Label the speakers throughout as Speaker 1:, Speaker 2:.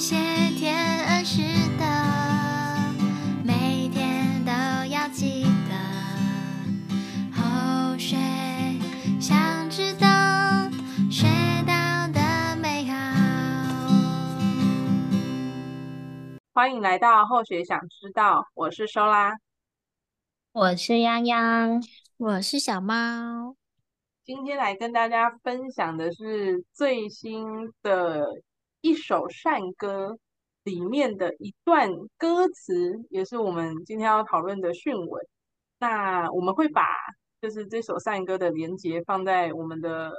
Speaker 1: 谢天恩师的，每天都要记得。后学想知道，学到的美好。
Speaker 2: 欢迎来到后学想知道，我是收拉，
Speaker 3: 我是泱泱，
Speaker 1: 我是小猫。
Speaker 2: 今天来跟大家分享的是最新的一首善歌里面的一段歌词，也是我们今天要讨论的讯文。那我们会把就是这首善歌的连接放在我们的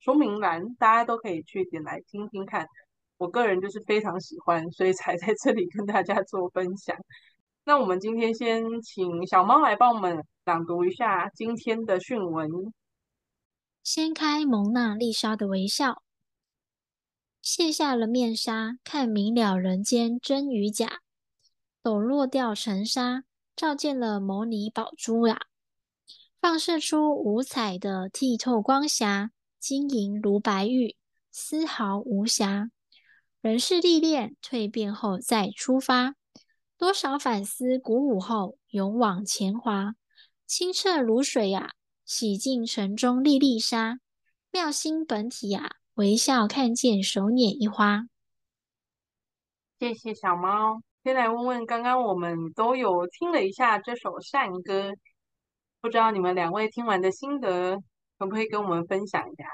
Speaker 2: 说明栏，大家都可以去点来听听看。我个人就是非常喜欢，所以才在这里跟大家做分享。那我们今天先请小猫来帮我们朗读一下今天的讯文。
Speaker 1: 掀开蒙娜丽莎的微笑，卸下了面纱，看明了人间真与假。抖落掉尘沙，照见了牟尼宝珠呀，放射出五彩的剔透光霞，晶莹如白玉，丝毫无瑕。人世历练，蜕变后再出发，多少反思鼓舞后，勇往前滑，清澈如水呀。洗净尘中粒粒沙，妙心本体啊！微笑看见手捻一花。
Speaker 2: 谢谢小猫。先来问问，刚刚我们都有听了一下这首善歌，不知道你们两位听完的心得，可不可以跟我们分享一下？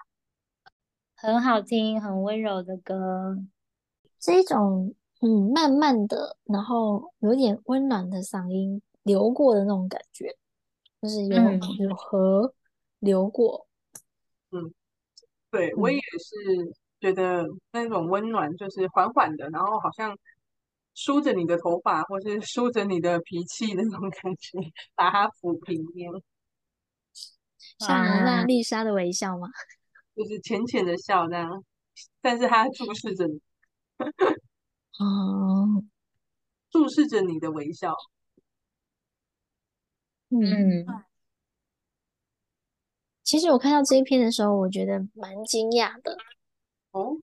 Speaker 3: 很好听，很温柔的歌，
Speaker 1: 这一种嗯，慢慢的，然后有点温暖的嗓音流过的那种感觉。就是有、嗯、有河流过，
Speaker 2: 嗯，对，我也是觉得那种温暖，就是缓缓的，然后好像梳着你的头发，或是梳着你的脾气那种感觉，把它抚平。
Speaker 1: 像蒙娜丽莎的微笑吗？
Speaker 2: 就是浅浅的笑这样，但是他注视着你，
Speaker 1: 哦，
Speaker 2: 注视着你的微笑。
Speaker 1: 嗯，其实我看到这一篇的时候，我觉得蛮惊讶的。
Speaker 2: 哦，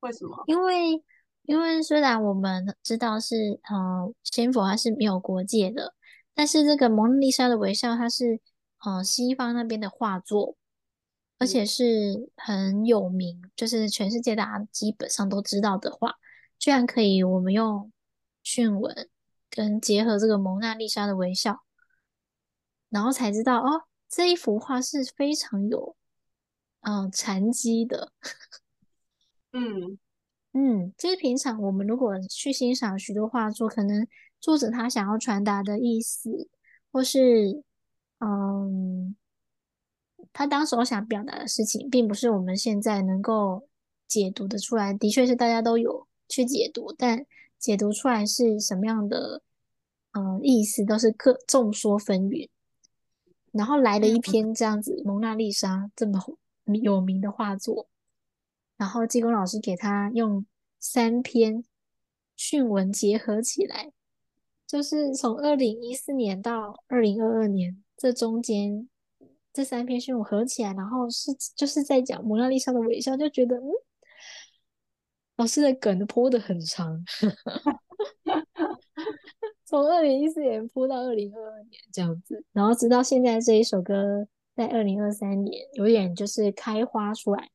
Speaker 2: 为什么？
Speaker 1: 因为因为虽然我们知道是呃仙佛它是没有国界的，但是这个蒙娜丽莎的微笑它是呃西方那边的画作，而且是很有名，就是全世界大家基本上都知道的画，居然可以我们用讯文跟结合这个蒙娜丽莎的微笑。然后才知道哦，这一幅画是非常有，嗯、呃，禅机的。
Speaker 2: 嗯
Speaker 1: 嗯，就是平常我们如果去欣赏许多画作，可能作者他想要传达的意思，或是嗯，他当时我想表达的事情，并不是我们现在能够解读的出来。的确是大家都有去解读，但解读出来是什么样的，嗯，意思都是各众说纷纭。然后来了一篇这样子《蒙娜丽莎》这么有名的画作，然后济公老师给他用三篇讯文结合起来，就是从二零一四年到二零二二年这中间这三篇讯文合起来，然后是就是在讲蒙娜丽莎的微笑，就觉得嗯，老师的梗铺得很长。从二零一四年铺到二零二二年这样子，然后直到现在这一首歌在二零二三年有点就是开花出来，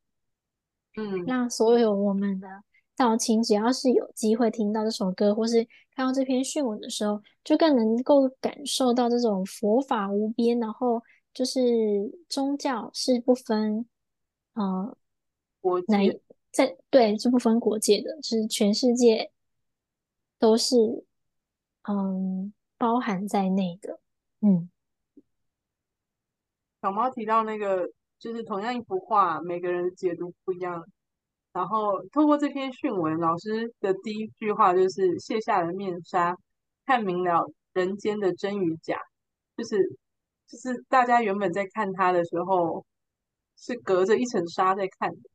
Speaker 2: 嗯，
Speaker 1: 那所有我们的道亲只要是有机会听到这首歌或是看到这篇讯文的时候，就更能够感受到这种佛法无边，然后就是宗教是不分，呃，
Speaker 2: 国界
Speaker 1: 在对是不分国界的，就是全世界都是。嗯，包含在内的。嗯，
Speaker 2: 小猫提到那个，就是同样一幅画，每个人解读不一样。然后透过这篇讯文，老师的第一句话就是卸下了面纱，看明了人间的真与假。就是就是大家原本在看他的时候，是隔着一层纱在看的，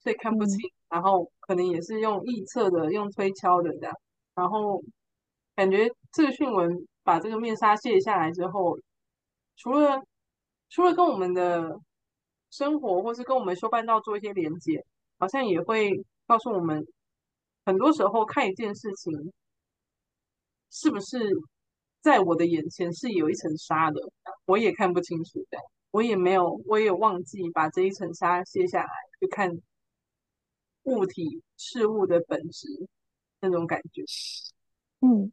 Speaker 2: 所以看不清。嗯、然后可能也是用臆测的，用推敲的这样。然后。感觉这个讯文把这个面纱卸下来之后，除了除了跟我们的生活，或是跟我们修办道做一些连接，好像也会告诉我们，很多时候看一件事情，是不是在我的眼前是有一层纱的，我也看不清楚的，我也没有，我也忘记把这一层纱卸下来，去看物体事物的本质那种感觉。
Speaker 1: 嗯，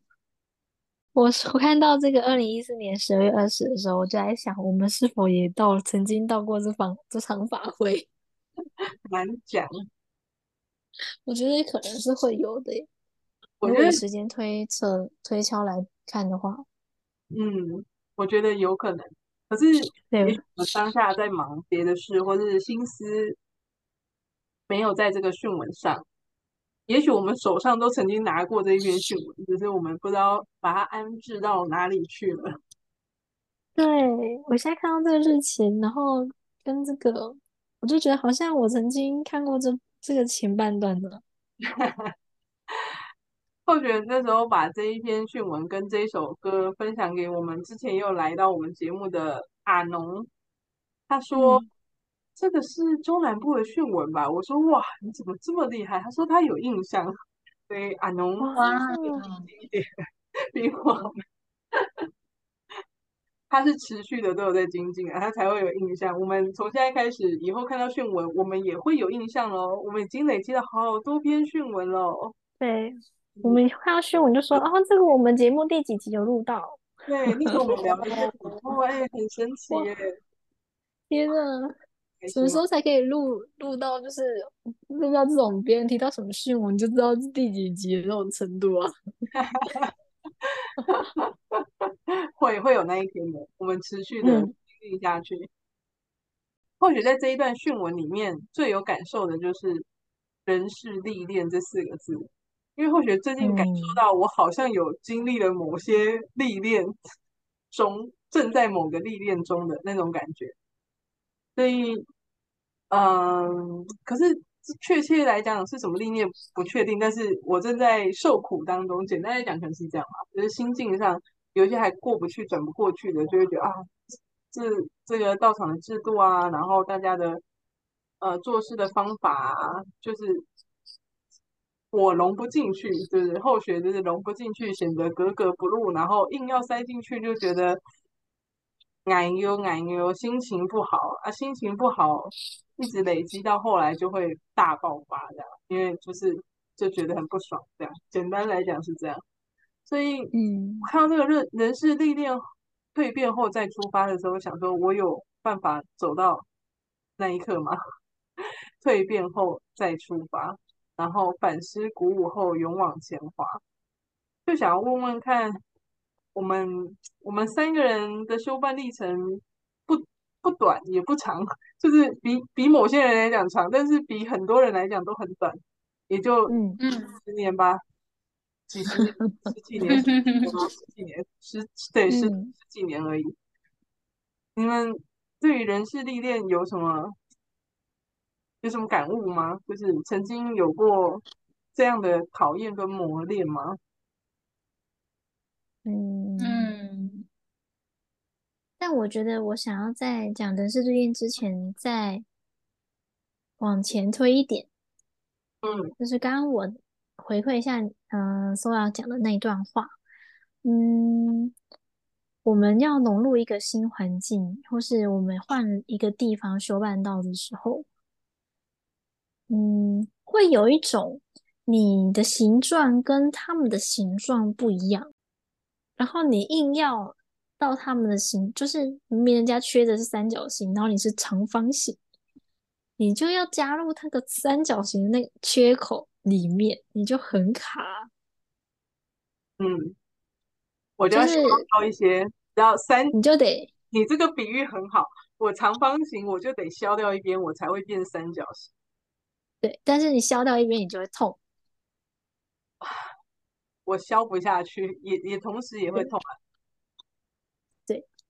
Speaker 1: 我我看到这个二零一四年十二月二十的时候，我就在想，我们是否也到曾经到过这场这场法会？
Speaker 2: 难讲。
Speaker 1: 我觉得可能是会有的，
Speaker 2: 我觉得
Speaker 1: 时间推测推敲来看的话，
Speaker 2: 嗯，我觉得有可能。可是，对我当下在忙别的事，或者是心思没有在这个讯文上。也许我们手上都曾经拿过这一篇讯文，只是我们不知道把它安置到哪里去了。
Speaker 1: 对，我现在看到这个日期，然后跟这个，我就觉得好像我曾经看过这。这个前半段的，
Speaker 2: 后学那时候把这一篇讯文跟这一首歌分享给我们，之前又来到我们节目的阿农，他说、嗯、这个是中南部的讯文吧？我说哇，你怎么这么厉害？他说他有印象，所以阿农哇，比我们。他是持续的都有在精进啊，他才会有印象。我们从现在开始，以后看到讯文，我们也会有印象喽。我们已经累积了好多篇讯文了。
Speaker 1: 对，我们看到讯文就说，哦，这个我们节目第几集有录到？
Speaker 2: 对，那个我们聊的哦，哎，很神奇耶！
Speaker 1: 天呐，什么时候才可以录录到？就是录到这种别人提到什么讯文，你就知道是第几集的那种程度啊。
Speaker 2: 会会有那一天的，我们持续的经历下去。嗯、或许在这一段讯文里面，最有感受的就是“人事历练”这四个字，因为或许最近感受到，我好像有经历了某些历练中，正在某个历练中的那种感觉。所以，嗯，可是确切来讲是什么历练不确定，但是我正在受苦当中。简单来讲，可能是这样嘛，就是心境上。有些还过不去、转不过去的，就会觉得啊，这这个道场的制度啊，然后大家的呃做事的方法啊，就是我融不进去，就是后学就是融不进去，显得格格不入，然后硬要塞进去，就觉得哎呦哎呦，心情不好啊，心情不好，一直累积到后来就会大爆发这样，因为就是就觉得很不爽这样，简单来讲是这样。所以，嗯，看到这个人人事历练蜕变后再出发的时候，想说，我有办法走到那一刻吗？蜕变后再出发，然后反思鼓舞后勇往前滑，就想要问问看，我们我们三个人的修办历程不不短也不长，就是比比某些人来讲长，但是比很多人来讲都很短，也就嗯嗯十年吧。几十 年、十几年、十几年、十对十十几年而已。你们对于人事历练有什么有什么感悟吗？就是曾经有过这样的考验跟磨练吗？
Speaker 1: 嗯嗯。但我觉得，我想要在讲人事历练之前，再往前推一点。嗯，就是刚刚我。回馈一下，嗯、呃，所要讲的那一段话，嗯，我们要融入一个新环境，或是我们换一个地方修办道的时候，嗯，会有一种你的形状跟他们的形状不一样，然后你硬要到他们的形，就是明明人家缺的是三角形，然后你是长方形，你就要加入那个三角形的那个缺口。里面你就很卡，
Speaker 2: 嗯，我就要削掉一些，然后三
Speaker 1: 你就得，
Speaker 2: 你这个比喻很好，我长方形我就得削掉一边，我才会变三角形。
Speaker 1: 对，但是你削掉一边，你就会痛，
Speaker 2: 我削不下去，也也同时也会痛啊。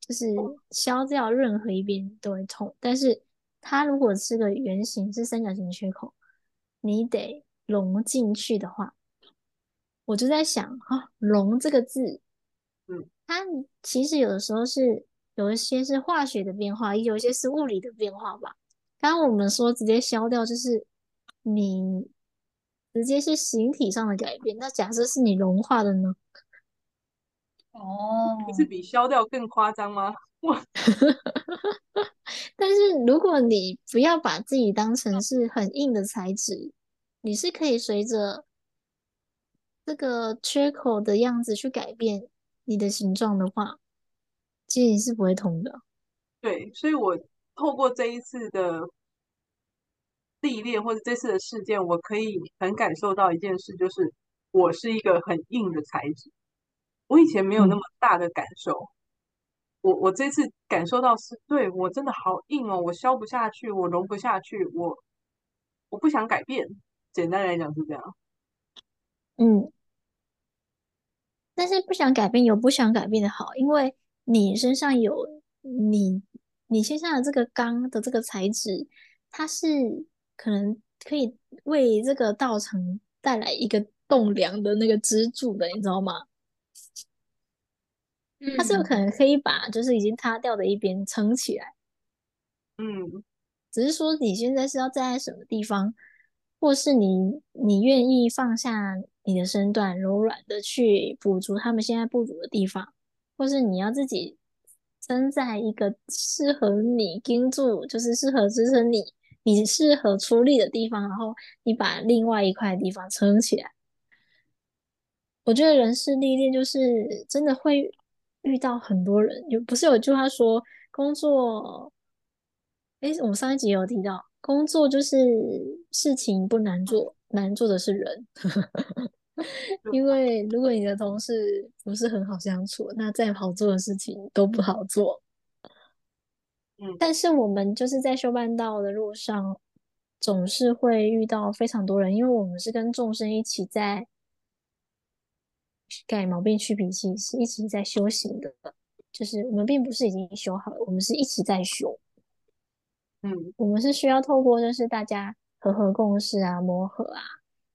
Speaker 1: 对，就是削掉任何一边都会痛，但是它如果是个圆形，是三角形缺口，你得。融进去的话，我就在想啊，融这个字，嗯，它其实有的时候是有一些是化学的变化，有一些是物理的变化吧。刚刚我们说直接消掉，就是你直接是形体上的改变。那假设是你融化的呢？
Speaker 3: 哦，
Speaker 2: 不是比消掉更夸张吗？哇！
Speaker 1: 但是如果你不要把自己当成是很硬的材质，你是可以随着这个缺口的样子去改变你的形状的话，其实你是不会痛的。
Speaker 2: 对，所以我透过这一次的历练或者这次的事件，我可以很感受到一件事，就是我是一个很硬的材质。我以前没有那么大的感受，嗯、我我这次感受到是对我真的好硬哦，我消不下去，我融不下去，我我不想改变。简单来讲是这样。
Speaker 1: 嗯，但是不想改变有不想改变的好，因为你身上有你你身上的这个钢的这个材质，它是可能可以为这个道场带来一个栋梁的那个支柱的，你知道吗？它是有可能可以把就是已经塌掉的一边撑起来，
Speaker 2: 嗯，
Speaker 1: 只是说你现在是要站在什么地方，或是你你愿意放下你的身段，柔软的去补足他们现在不足的地方，或是你要自己撑在一个适合你盯住，就是适合支撑你，你适合出力的地方，然后你把另外一块地方撑起来。我觉得人事历练就是真的会。遇到很多人，有不是有句话说工作，诶，我们上一集有提到，工作就是事情不难做，难做的是人。因为如果你的同事不是很好相处，那再好做的事情都不好做。
Speaker 2: 嗯，但
Speaker 1: 是我们就是在修办道的路上，总是会遇到非常多人，因为我们是跟众生一起在。改毛病、去脾气是一起在修行的，就是我们并不是已经修好了，我们是一直在修。
Speaker 2: 嗯，
Speaker 1: 我们是需要透过就是大家和和共事啊、磨合啊，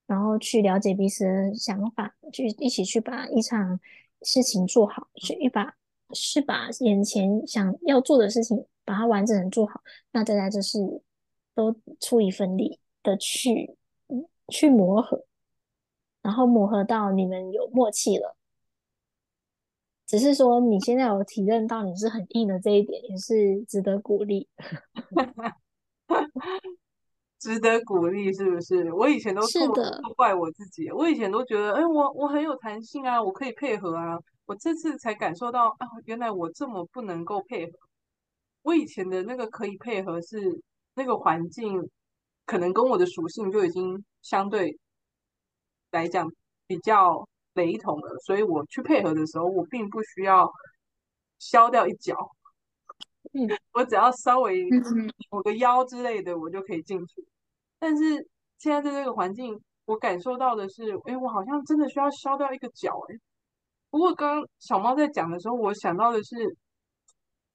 Speaker 1: 然后去了解彼此的想法，去一起去把一场事情做好，去一把是把眼前想要做的事情把它完整的做好。那大家就是都出一份力的去去磨合。然后磨合到你们有默契了，只是说你现在有体认到你是很硬的这一点，也是值得鼓励。
Speaker 2: 值得鼓励是不是？我以前都是都怪我自己，我以前都觉得，哎，我我很有弹性啊，我可以配合啊。我这次才感受到啊，原来我这么不能够配合。我以前的那个可以配合是那个环境，可能跟我的属性就已经相对。来讲比较雷同的，所以我去配合的时候，我并不需要削掉一角，
Speaker 1: 嗯，
Speaker 2: 我只要稍微扭个腰之类的，我就可以进去。但是现在在这个环境，我感受到的是，哎，我好像真的需要削掉一个角，哎。不过刚刚小猫在讲的时候，我想到的是，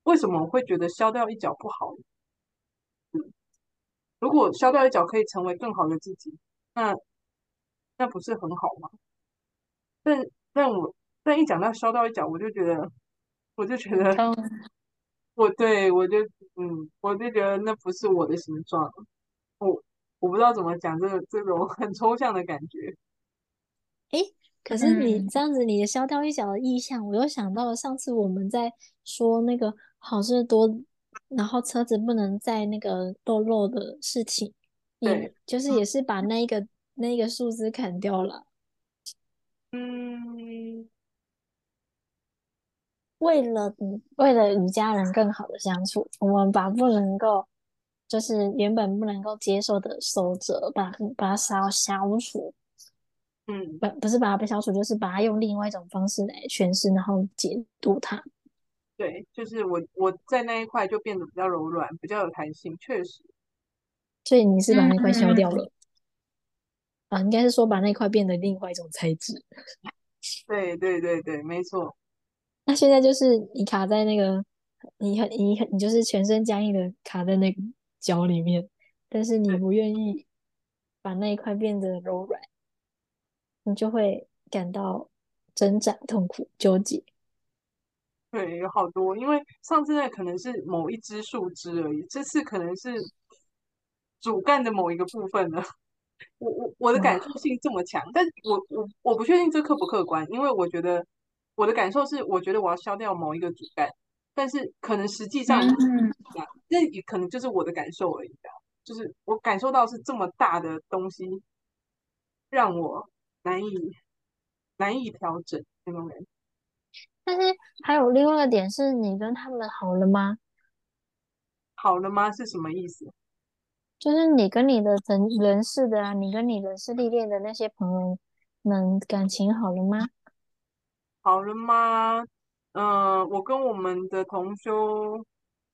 Speaker 2: 为什么我会觉得削掉一角不好？嗯，如果削掉一角可以成为更好的自己，那。那不是很好吗？但但我但一讲到烧到一角，我就觉得，我就觉得，我对我就嗯，我就觉得那不是我的形状。我我不知道怎么讲这个这种很抽象的感觉。
Speaker 1: 哎，可是你这样子，你的消掉一角的意象，我又想到了上次我们在说那个好事多，然后车子不能在那个堕落的事情，
Speaker 2: 对，
Speaker 1: 就是也是把那一个。那个树枝砍掉了，
Speaker 2: 嗯，
Speaker 1: 为了为了与家人更好的相处，我们把不能够，就是原本不能够接受的守则，把把它消消除，
Speaker 2: 嗯，
Speaker 1: 不不是把它被消除，就是把它用另外一种方式来诠释，然后解读它。
Speaker 2: 对，就是我我在那一块就变得比较柔软，比较有弹性，确实。
Speaker 1: 所以你是把那块消掉了。嗯啊，应该是说把那块变得另外一种材质。
Speaker 2: 对对对对，没错。
Speaker 1: 那现在就是你卡在那个，你很你很你就是全身僵硬的卡在那个脚里面，但是你不愿意把那一块变得柔软，你就会感到挣扎、痛苦、纠结。
Speaker 2: 对，有好多，因为上次那可能是某一只树枝而已，这次可能是主干的某一个部分了。我我我的感受性这么强，但我我我不确定这客不客观，因为我觉得我的感受是，我觉得我要消掉某一个主干，但是可能实际上，那也可能就是我的感受而已，就是我感受到是这么大的东西，让我难以难以调整那种人。
Speaker 1: 但是还有另外一个点是，你跟他们好了吗？
Speaker 2: 好了吗？是什么意思？
Speaker 1: 就是你跟你的人人事的啊，你跟你人事历练的那些朋友们感情好了吗？
Speaker 2: 好了吗？嗯、呃，我跟我们的同修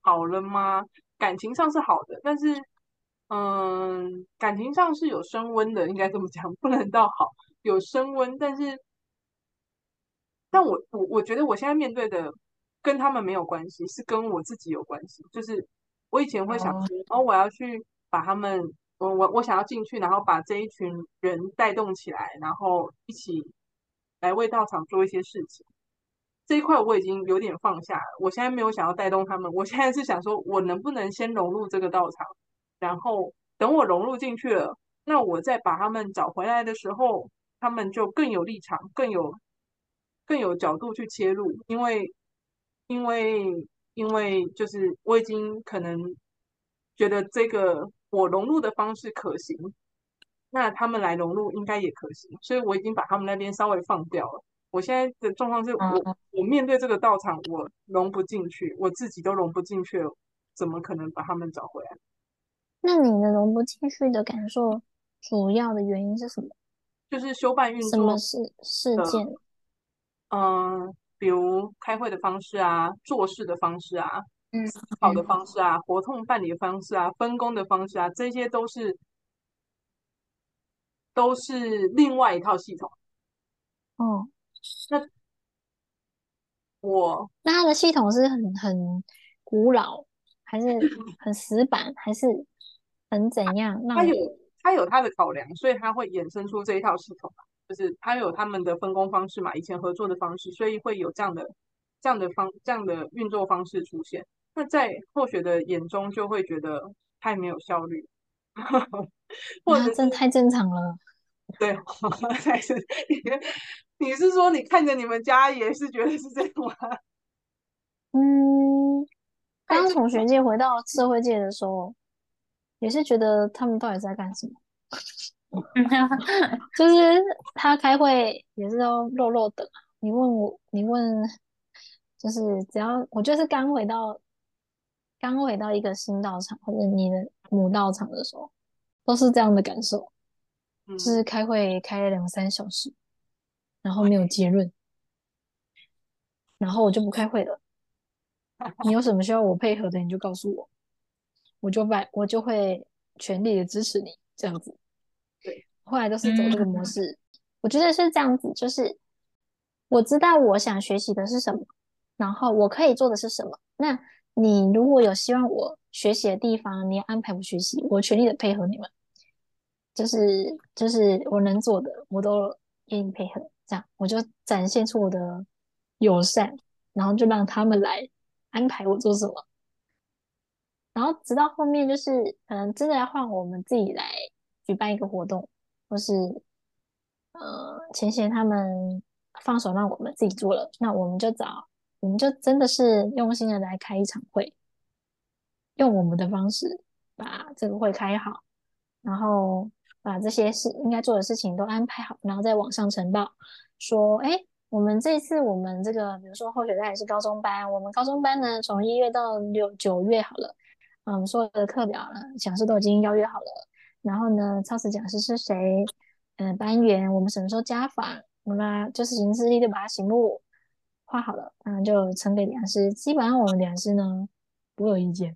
Speaker 2: 好了吗？感情上是好的，但是嗯、呃，感情上是有升温的，应该这么讲，不能到好，有升温，但是，但我我我觉得我现在面对的跟他们没有关系，是跟我自己有关系，就是我以前会想说，哦，我要去。把他们，我我我想要进去，然后把这一群人带动起来，然后一起来为道场做一些事情。这一块我已经有点放下了，我现在没有想要带动他们，我现在是想说，我能不能先融入这个道场，然后等我融入进去了，那我再把他们找回来的时候，他们就更有立场，更有更有角度去切入，因为因为因为就是我已经可能觉得这个。我融入的方式可行，那他们来融入应该也可行，所以我已经把他们那边稍微放掉了。我现在的状况是我，我我面对这个道场，我融不进去，我自己都融不进去了，怎么可能把他们找回来？
Speaker 1: 那你的融不进去的感受，主要的原因是什么？
Speaker 2: 就是修办运作
Speaker 1: 什么事事件？
Speaker 2: 嗯、呃，比如开会的方式啊，做事的方式啊。
Speaker 1: 嗯，
Speaker 2: 思考的方式啊，活动办理的方式啊，分工的方式啊，这些都是都是另外一套系统。
Speaker 1: 哦，
Speaker 2: 那我
Speaker 1: 那他的系统是很很古老，还是 很死板，还是很怎样？那
Speaker 2: 他有他有他的考量，所以他会衍生出这一套系统，就是他有他们的分工方式嘛，以前合作的方式，所以会有这样的这样的方这样的运作方式出现。那在后学的眼中，就会觉得太没有效率，或者
Speaker 1: 这太正常了。
Speaker 2: 对，还是 你你是说你看着你们家也是觉得是这样吗？
Speaker 1: 嗯，刚从学界回到社会界的时候，也是觉得他们到底在干什么？就是他开会也是要肉肉的。你问我，你问，就是只要我就是刚回到。刚回到一个新道场或者你的母道场的时候，都是这样的感受，嗯、就是开会开了两三小时，然后没有结论，然后我就不开会了。你有什么需要我配合的，你就告诉我，我就把我就会全力的支持你这样子。
Speaker 2: 对，
Speaker 1: 后来都是走这个模式，嗯、我觉得是这样子，就是我知道我想学习的是什么，然后我可以做的是什么，那。你如果有希望我学习的地方，你要安排我学习，我全力的配合你们，就是就是我能做的，我都愿意配合。这样我就展现出我的友善，然后就让他们来安排我做什么。然后直到后面，就是可能真的要换我们自己来举办一个活动，或是呃，前些他们放手让我们自己做了，那我们就找。我们就真的是用心的来开一场会，用我们的方式把这个会开好，然后把这些事应该做的事情都安排好，然后在网上呈报说：哎，我们这次我们这个，比如说后学代是高中班，我们高中班呢从一月到六九月好了，嗯，所有的课表呢讲师都已经邀约好了，然后呢，操持讲师是谁？嗯，班员我们什么时候家访？我们就是行事历就把它醒目。画好了，然后就呈给梁师。基本上我们梁师呢不会有意见，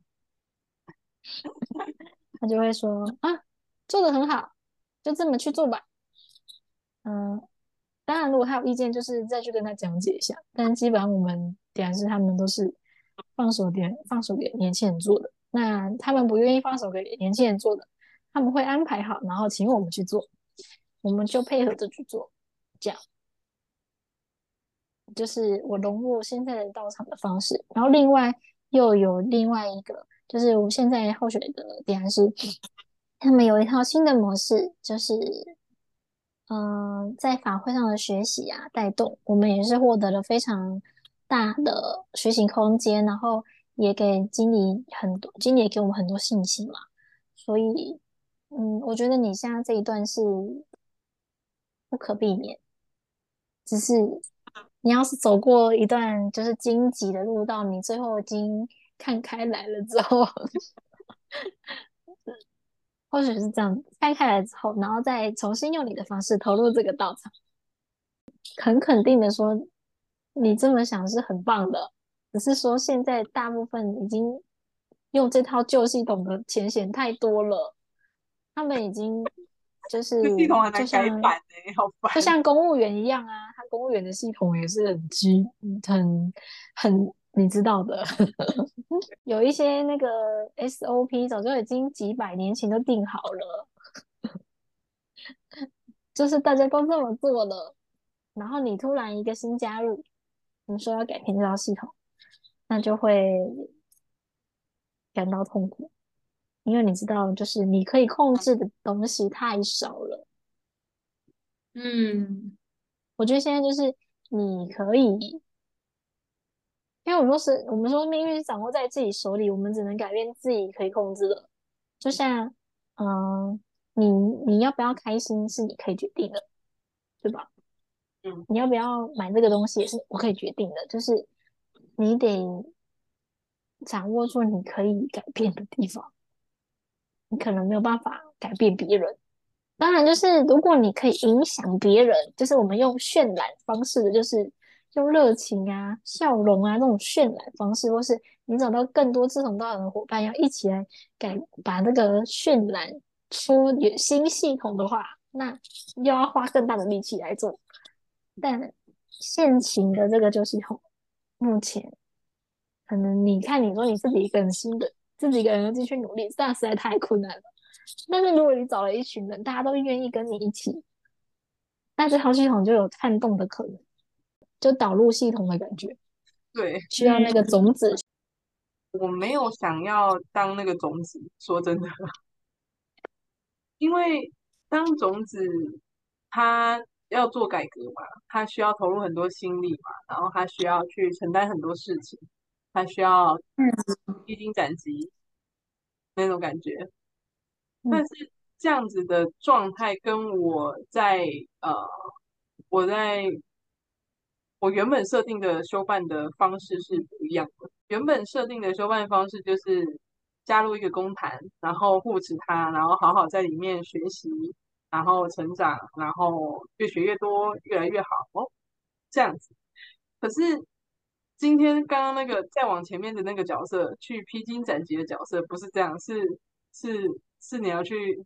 Speaker 1: 他就会说啊，做的很好，就这么去做吧。嗯，当然如果他有意见，就是再去跟他讲解一下。但基本上我们讲师他们都是放手点，放手给年轻人做的。那他们不愿意放手给年轻人做的，他们会安排好，然后请我们去做，我们就配合着去做，这样。就是我融入现在的道场的方式，然后另外又有另外一个，就是我们现在后学的点是，他们有一套新的模式，就是嗯、在法会上的学习啊，带动我们也是获得了非常大的学习空间，然后也给经理很多，经理也给我们很多信心嘛。所以，嗯，我觉得你现在这一段是不可避免，只是你要是走过一段就是荆棘的路道，你最后已经看开来了之后。或许是这样，拆开来之后，然后再重新用你的方式投入这个道场，很肯定的说，你这么想是很棒的。只是说现在大部分已经用这套旧系统的前嫌太多了，他们已经就是就像就像公务员一样啊，他公务员的系统也是很基很很。你知道的，有一些那个 SOP 早就已经几百年前都定好了，就是大家都这么做了，然后你突然一个新加入，你说要改变这套系统，那就会感到痛苦，因为你知道，就是你可以控制的东西太少了。
Speaker 3: 嗯，
Speaker 1: 我觉得现在就是你可以。因为我们说是，我们说命运是掌握在自己手里，我们只能改变自己可以控制的。就像，嗯、呃，你你要不要开心是你可以决定的，对吧？
Speaker 2: 嗯，
Speaker 1: 你要不要买这个东西也是我可以决定的，就是你得掌握住你可以改变的地方。你可能没有办法改变别人，当然就是如果你可以影响别人，就是我们用渲染方式的，就是。用热情啊、笑容啊这种渲染方式，或是你找到更多志同道合的伙伴，要一起来改把这个渲染出新系统的话，那又要花更大的力气来做。但现行的这个旧系统，目前可能你看你说你自己一个人新的，自己一个人要继续努力，这样实在太困难了。但是如果你找了一群人，大家都愿意跟你一起，那这套系统就有撼动的可能。就导入系统的感觉，
Speaker 2: 对，
Speaker 1: 需要那个种子。
Speaker 2: 我没有想要当那个种子，说真的，因为当种子，他要做改革嘛，他需要投入很多心力嘛，然后他需要去承担很多事情，他需要披荆斩棘那种感觉。但是这样子的状态跟我在呃，我在。我原本设定的修办的方式是不一样的。原本设定的修办方式就是加入一个公坛，然后护持他，然后好好在里面学习，然后成长，然后越学越多，越来越好哦，这样子。可是今天刚刚那个再往前面的那个角色，去披荆斩棘的角色，不是这样，是是是你要去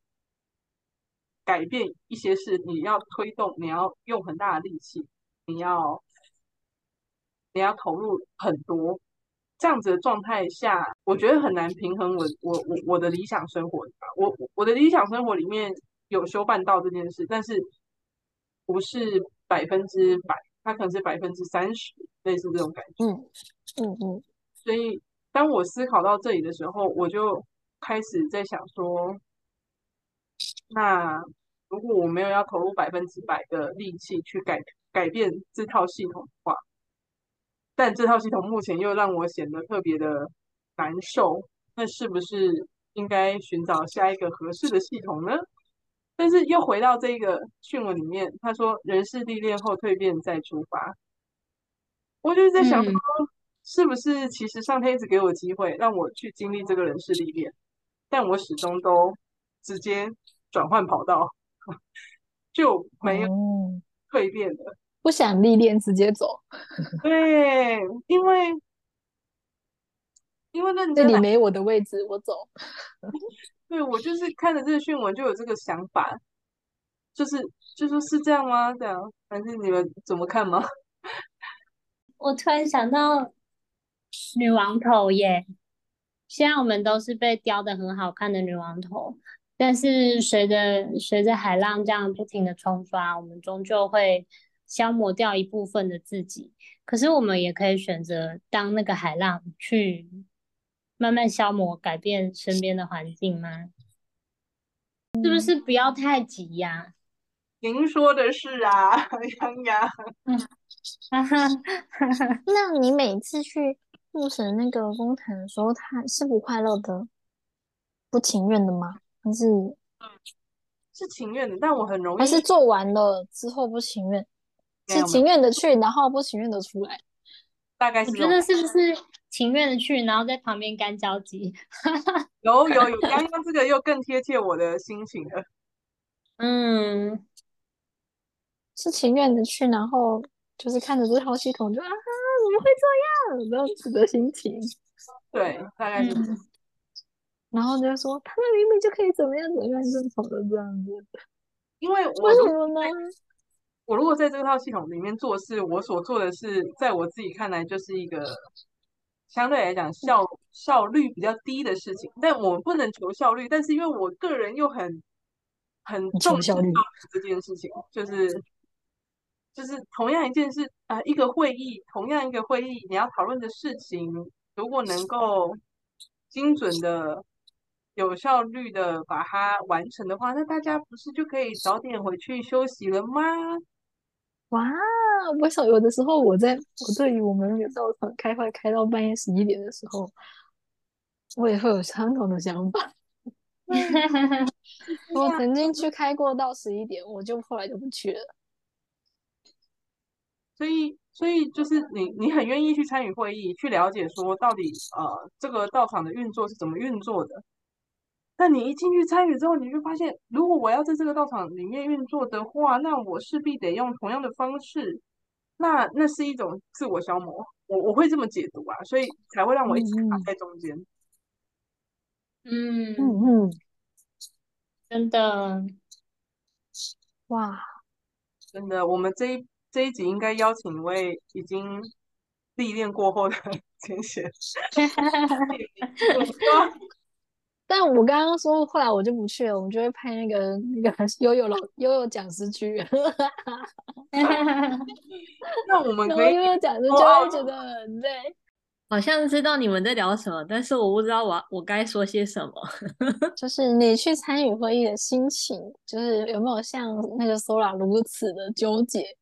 Speaker 2: 改变一些事，你要推动，你要用很大的力气，你要。你要投入很多，这样子的状态下，我觉得很难平衡我我我我的理想生活。我我的理想生活里面有修办道这件事，但是不是百分之百，它可能是百分之三十，类似这种感觉。
Speaker 1: 嗯嗯嗯。
Speaker 2: 所以当我思考到这里的时候，我就开始在想说，那如果我没有要投入百分之百的力气去改改变这套系统的话。但这套系统目前又让我显得特别的难受，那是不是应该寻找下一个合适的系统呢？但是又回到这个讯文里面，他说人事历练后蜕变再出发，我就是在想说，是不是其实上天一直给我机会让我去经历这个人事历练，但我始终都直接转换跑道，就没有蜕变的。
Speaker 1: 不想历练，直接走。
Speaker 2: 对，因为因为认真
Speaker 1: 这里没我的位置，我走。
Speaker 2: 对，我就是看了这个讯文，就有这个想法，就是就说是这样吗？这样，反正你们怎么看吗？
Speaker 3: 我突然想到女王头耶，现在我们都是被雕的很好看的女王头，但是随着随着海浪这样不停的冲刷，我们终究会。消磨掉一部分的自己，可是我们也可以选择当那个海浪，去慢慢消磨、改变身边的环境吗？是不是不要太急呀、啊？
Speaker 2: 您说的是啊，洋洋。
Speaker 1: 那你每次去复审那个工谈的时候，他是不快乐的、不情愿的吗？还是
Speaker 2: 是情愿的？但我很容易
Speaker 1: 还是做完了之后不情愿，是情愿的去，然后不情愿的出来。
Speaker 2: 大概是我
Speaker 3: 觉得是不是情愿的去，然后在旁边干焦急？
Speaker 2: 有有有，刚刚这个又更贴切我的心情了。
Speaker 3: 嗯。
Speaker 1: 是情愿的去，然后就是看着这套系统就，就啊，怎么会这样？这样子的心情。
Speaker 2: 对，大概就是、嗯。
Speaker 1: 然后就说，他们明明就可以怎么样怎么样正常的这样子。
Speaker 2: 因为我
Speaker 1: 为什么呢？
Speaker 2: 我如果在这套系统里面做事，我所做的事，在我自己看来就是一个相对来讲效效率比较低的事情。但我们不能求效率，但是因为我个人又很很重视效率这件事情，就是。就是同样一件事啊、呃，一个会议，同样一个会议，你要讨论的事情，如果能够精准的、有效率的把它完成的话，那大家不是就可以早点回去休息了吗？
Speaker 1: 哇，我想有的时候我在我对于我们那个道场开会开到半夜十一点的时候，我也会有相同的想法。我曾经去开过到十一点，我就后来就不去了。
Speaker 2: 所以，所以就是你，你很愿意去参与会议，去了解说到底，呃，这个道场的运作是怎么运作的。但你一进去参与之后，你就发现，如果我要在这个道场里面运作的话，那我势必得用同样的方式。那那是一种自我消磨，我我会这么解读啊，所以才会让我一直卡在中间。
Speaker 3: 嗯嗯嗯，真的，
Speaker 1: 哇，
Speaker 2: 真的，我们这一。这一集应该邀请一位已经历练过后的 天使。
Speaker 1: 但我刚刚说，后来我就不去了，我们就会派那个那个 悠悠老悠悠讲师去。
Speaker 2: 那我们可以
Speaker 1: 悠悠讲师就会觉得很累。
Speaker 4: 好像知道你们在聊什么，但是我不知道我我该说些什么。
Speaker 1: 就是你去参与会议的心情，就是有没有像那个 Sora 如此的纠结？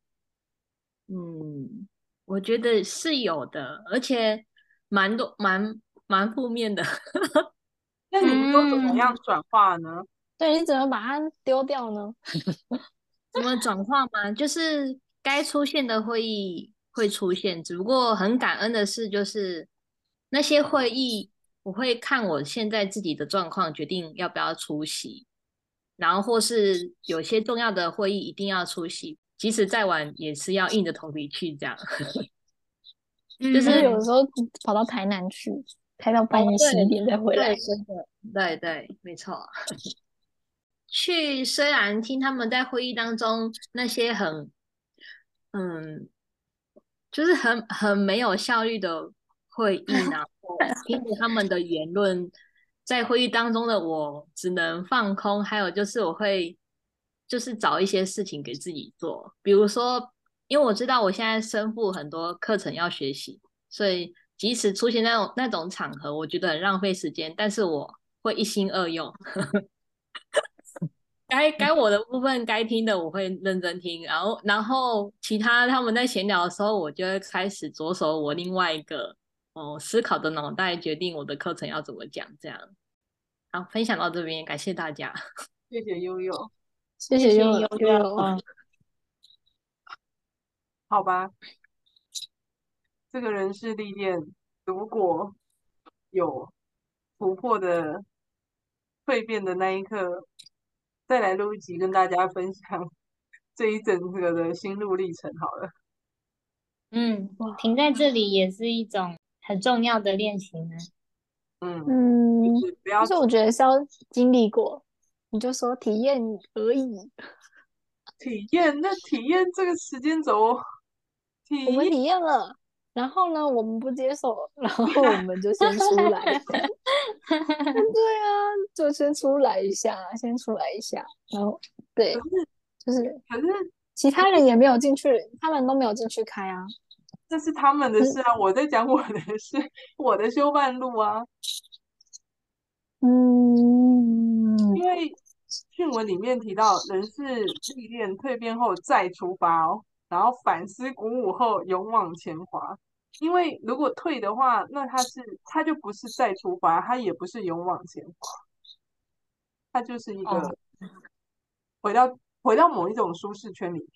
Speaker 4: 嗯，我觉得是有的，而且蛮多蛮蛮负面的。
Speaker 2: 那你们都怎么样转化呢？
Speaker 1: 嗯、对，你怎么把它丢掉呢？
Speaker 4: 怎么转化吗？就是该出现的会议会出现，只不过很感恩的是，就是那些会议我会看我现在自己的状况决定要不要出席，然后或是有些重要的会议一定要出席。即使再晚，也是要硬着头皮去这样。
Speaker 1: 就是有时候跑到台南去，开到半夜十一点再回来。
Speaker 4: 对，真的，对对，没错。去虽然听他们在会议当中那些很，嗯，就是很很没有效率的会议，然后听着他们的言论，在会议当中的我只能放空。还有就是我会。就是找一些事情给自己做，比如说，因为我知道我现在身负很多课程要学习，所以即使出现那种那种场合，我觉得很浪费时间，但是我会一心二用，该该我的部分该听的我会认真听，然后然后其他他们在闲聊的时候，我就会开始着手我另外一个哦思考的脑袋，决定我的课程要怎么讲，这样。好，分享到这边，感谢大家，
Speaker 2: 谢谢悠悠。
Speaker 1: 谢谢悠悠。嗯，
Speaker 2: 好吧，这个人事历练，如果有突破的蜕变的那一刻，再来录一集跟大家分享 这一整个的心路历程好了。
Speaker 3: 嗯，停在这里也是一种很重要的练习呢。
Speaker 2: 嗯
Speaker 1: 嗯，但是我觉得是要经历过。你就说体验而已，
Speaker 2: 体验那体验这个时间轴，
Speaker 1: 我们体验了，然后呢，我们不接受，然后我们就先出来。对啊，就先出来一下，先出来一下，然后对，就是，
Speaker 2: 可是
Speaker 1: 其他人也没有进去，他们都没有进去开啊，
Speaker 2: 这是他们的事啊，我在讲我的事，我的修半路啊，
Speaker 1: 嗯，
Speaker 2: 因为。训文里面提到，人是历练蜕变后再出发哦，然后反思鼓舞后勇往前滑。因为如果退的话，那他是他就不是再出发，他也不是勇往前滑，他就是一个回到、哦、回到某一种舒适圈里面。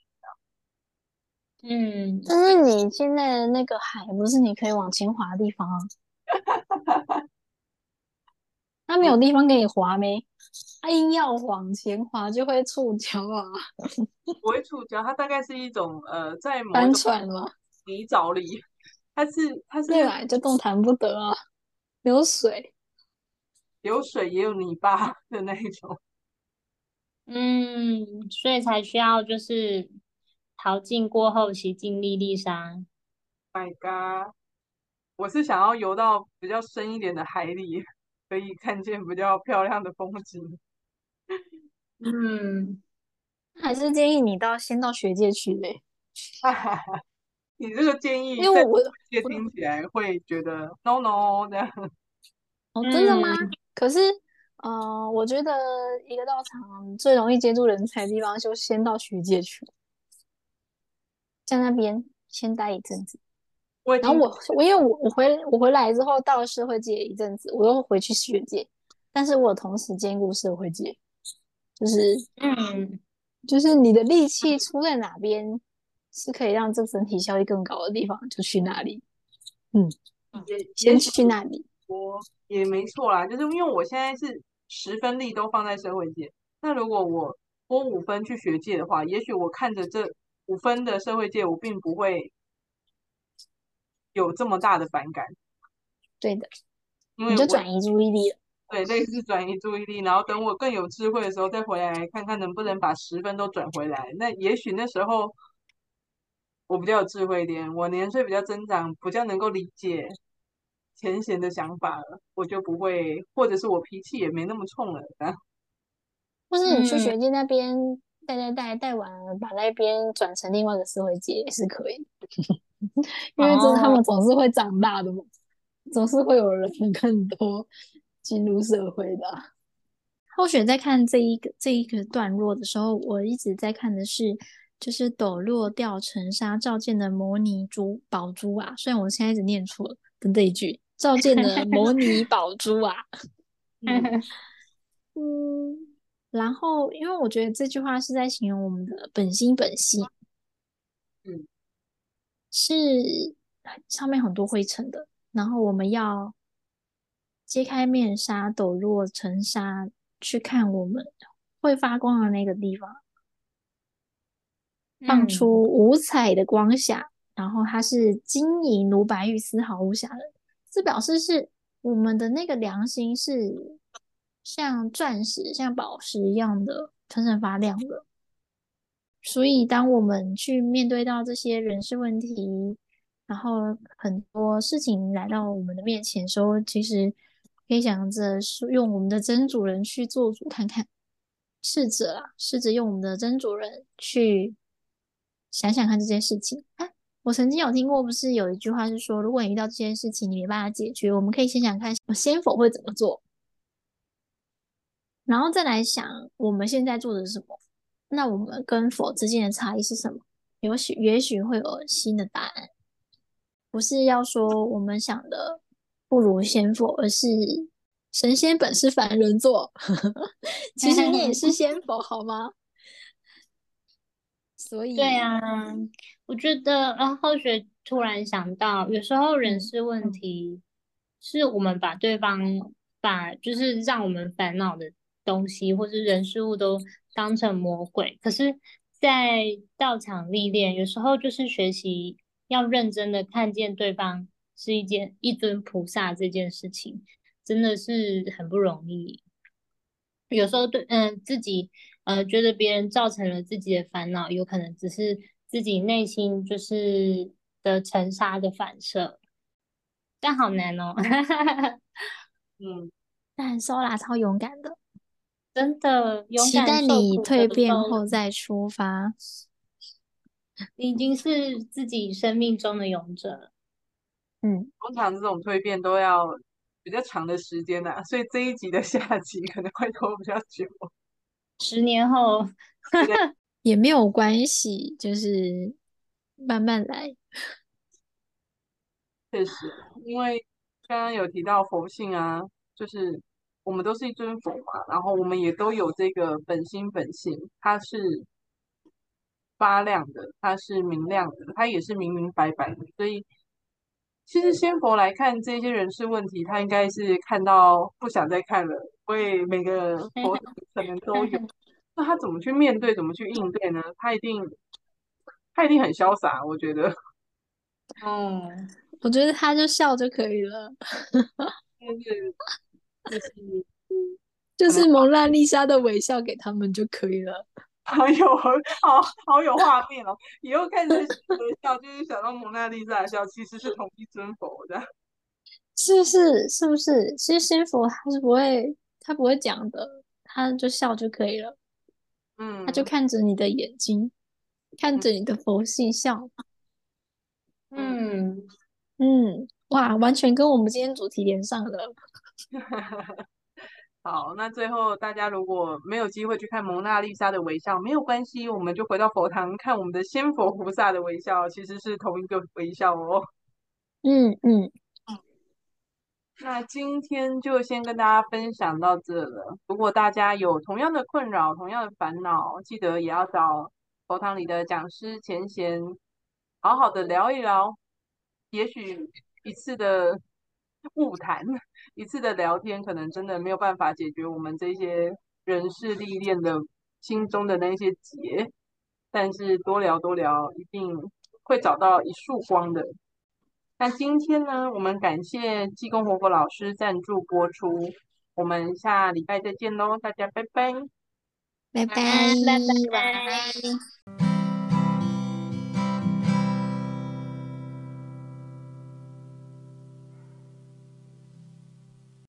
Speaker 3: 嗯，
Speaker 1: 但是你现在的那个海不是你可以往前滑的地方啊。他没有地方给你滑没？他硬要往前滑就会触礁啊！
Speaker 2: 不会触礁，它大概是一种呃，在某
Speaker 1: 帆船吗？
Speaker 2: 泥沼里，它是它是
Speaker 1: 对啊，就动弹不得啊，有水，
Speaker 2: 有水也有泥巴的那一种。
Speaker 3: 嗯，所以才需要就是淘尽过后，洗尽粒粒沙。
Speaker 2: My God，我是想要游到比较深一点的海里。可以看见比较漂亮的风景。
Speaker 3: 嗯，
Speaker 1: 还是建议你到先到学界去嘞。
Speaker 2: 你这个建议，
Speaker 1: 因为我
Speaker 2: 学界听起来会觉得 no no 这样。
Speaker 1: 哦，真的吗？嗯、可是，呃，我觉得一个道场最容易接触人才的地方，就先到学界去，在那边先待一阵子。然后我我因为我我回我回来之后到了社会界一阵子，我又回去学界，但是我同时兼顾社会界，就是
Speaker 3: 嗯，
Speaker 1: 就是你的力气出在哪边，是可以让这整体效益更高的地方，就去哪里。嗯，先去那里。
Speaker 2: 我也没错啦，就是因为我现在是十分力都放在社会界，那如果我拨五分去学界的话，也许我看着这五分的社会界，我并不会。有这么大的反感，
Speaker 1: 对的，因为你就转移注意力了。
Speaker 2: 对，类似转移注意力，然后等我更有智慧的时候再回来看看能不能把十分都转回来。那也许那时候我比较有智慧一点，我年岁比较增长，比较能够理解前贤的想法了，我就不会，或者是我脾气也没那么冲了。
Speaker 1: 或是你去学界那边带带带带完了，把那边转成另外一个社会界也是可以。因为这他们总是会长大的嘛，哦、总是会有人更多进入社会的。后学在看这一个这一个段落的时候，我一直在看的是，就是抖落掉尘沙照见的摩尼珠宝珠啊。虽然我现在一直念错了的这一句，照见的 摩尼宝珠啊。嗯，然后因为我觉得这句话是在形容我们的本心本性。
Speaker 2: 嗯。
Speaker 1: 是上面很多灰尘的，然后我们要揭开面纱，抖落尘沙，去看我们会发光的那个地方，放出五彩的光霞，嗯、然后它是金银如白玉，丝毫无瑕的。这表示是我们的那个良心是像钻石、像宝石一样的闪闪发亮的。所以，当我们去面对到这些人事问题，然后很多事情来到我们的面前时候，其实可以想着是用我们的真主人去做主看看，试着啦，试着用我们的真主人去想想看这件事情。哎，我曾经有听过，不是有一句话是说，如果你遇到这件事情，你没办法解决，我们可以先想看我先否会怎么做，然后再来想我们现在做的是什么。那我们跟佛之间的差异是什么？也许也许会有新的答案。不是要说我们想的不如仙佛，而是神仙本是凡人做。其实你也是仙佛，好吗？所以，
Speaker 3: 对啊，我觉得啊，后学突然想到，有时候人事问题是我们把对方把就是让我们烦恼的东西，或是人事物都。当成魔鬼，可是，在道场历练，有时候就是学习要认真的看见对方是一件一尊菩萨这件事情，真的是很不容易。有时候对，嗯、呃，自己呃觉得别人造成了自己的烦恼，有可能只是自己内心就是的尘沙的反射，但好难哦。
Speaker 2: 嗯，
Speaker 1: 但 Sola 超勇敢的。
Speaker 3: 真的，勇敢
Speaker 1: 期待你蜕变后再出发。
Speaker 3: 你已经是自己生命中的勇者。
Speaker 1: 嗯，
Speaker 2: 通常这种蜕变都要比较长的时间呐、啊，所以这一集的下集可能会拖比较久。
Speaker 3: 十年后
Speaker 1: 也没有关系，就是慢慢来。
Speaker 2: 确实，因为刚刚有提到佛性啊，就是我们都是一尊佛嘛，然后我们也都有这个本心本性，它是发亮的，它是明亮的，它也是明明白白的。所以，其实仙佛来看这些人事问题，他应该是看到不想再看了，因为每个佛 可能都有。那他怎么去面对，怎么去应对呢？他一定，他一定很潇洒，我觉得。
Speaker 3: 嗯。
Speaker 1: 我觉得他就笑就可以了，
Speaker 2: 就是就 是
Speaker 1: 就是蒙娜丽莎的微笑给他们就可以了。
Speaker 2: 好有好好有画面哦！以后看着微笑，就是想到蒙娜丽莎的笑，其实是同一尊佛的，
Speaker 1: 是不是？是不是？其实仙佛他是不会，他不会讲的，他就笑就可以了。
Speaker 2: 嗯，
Speaker 1: 他就看着你的眼睛，看着你的佛系笑。
Speaker 3: 嗯。
Speaker 1: 嗯，哇，完全跟我们今天主题连上了。
Speaker 2: 好，那最后大家如果没有机会去看蒙娜丽莎的微笑，没有关系，我们就回到佛堂看我们的仙佛菩萨的微笑，其实是同一个微笑哦。
Speaker 1: 嗯嗯
Speaker 2: 嗯。那今天就先跟大家分享到这了。如果大家有同样的困扰、同样的烦恼，记得也要找佛堂里的讲师前贤，好好的聊一聊。也许一次的误谈，一次的聊天，可能真的没有办法解决我们这些人事历练的心中的那些结，但是多聊多聊，一定会找到一束光的。那今天呢，我们感谢济公活佛老师赞助播出，我们下礼拜再见喽，大家拜拜，
Speaker 1: 拜拜，
Speaker 3: 拜拜，
Speaker 1: 晚安。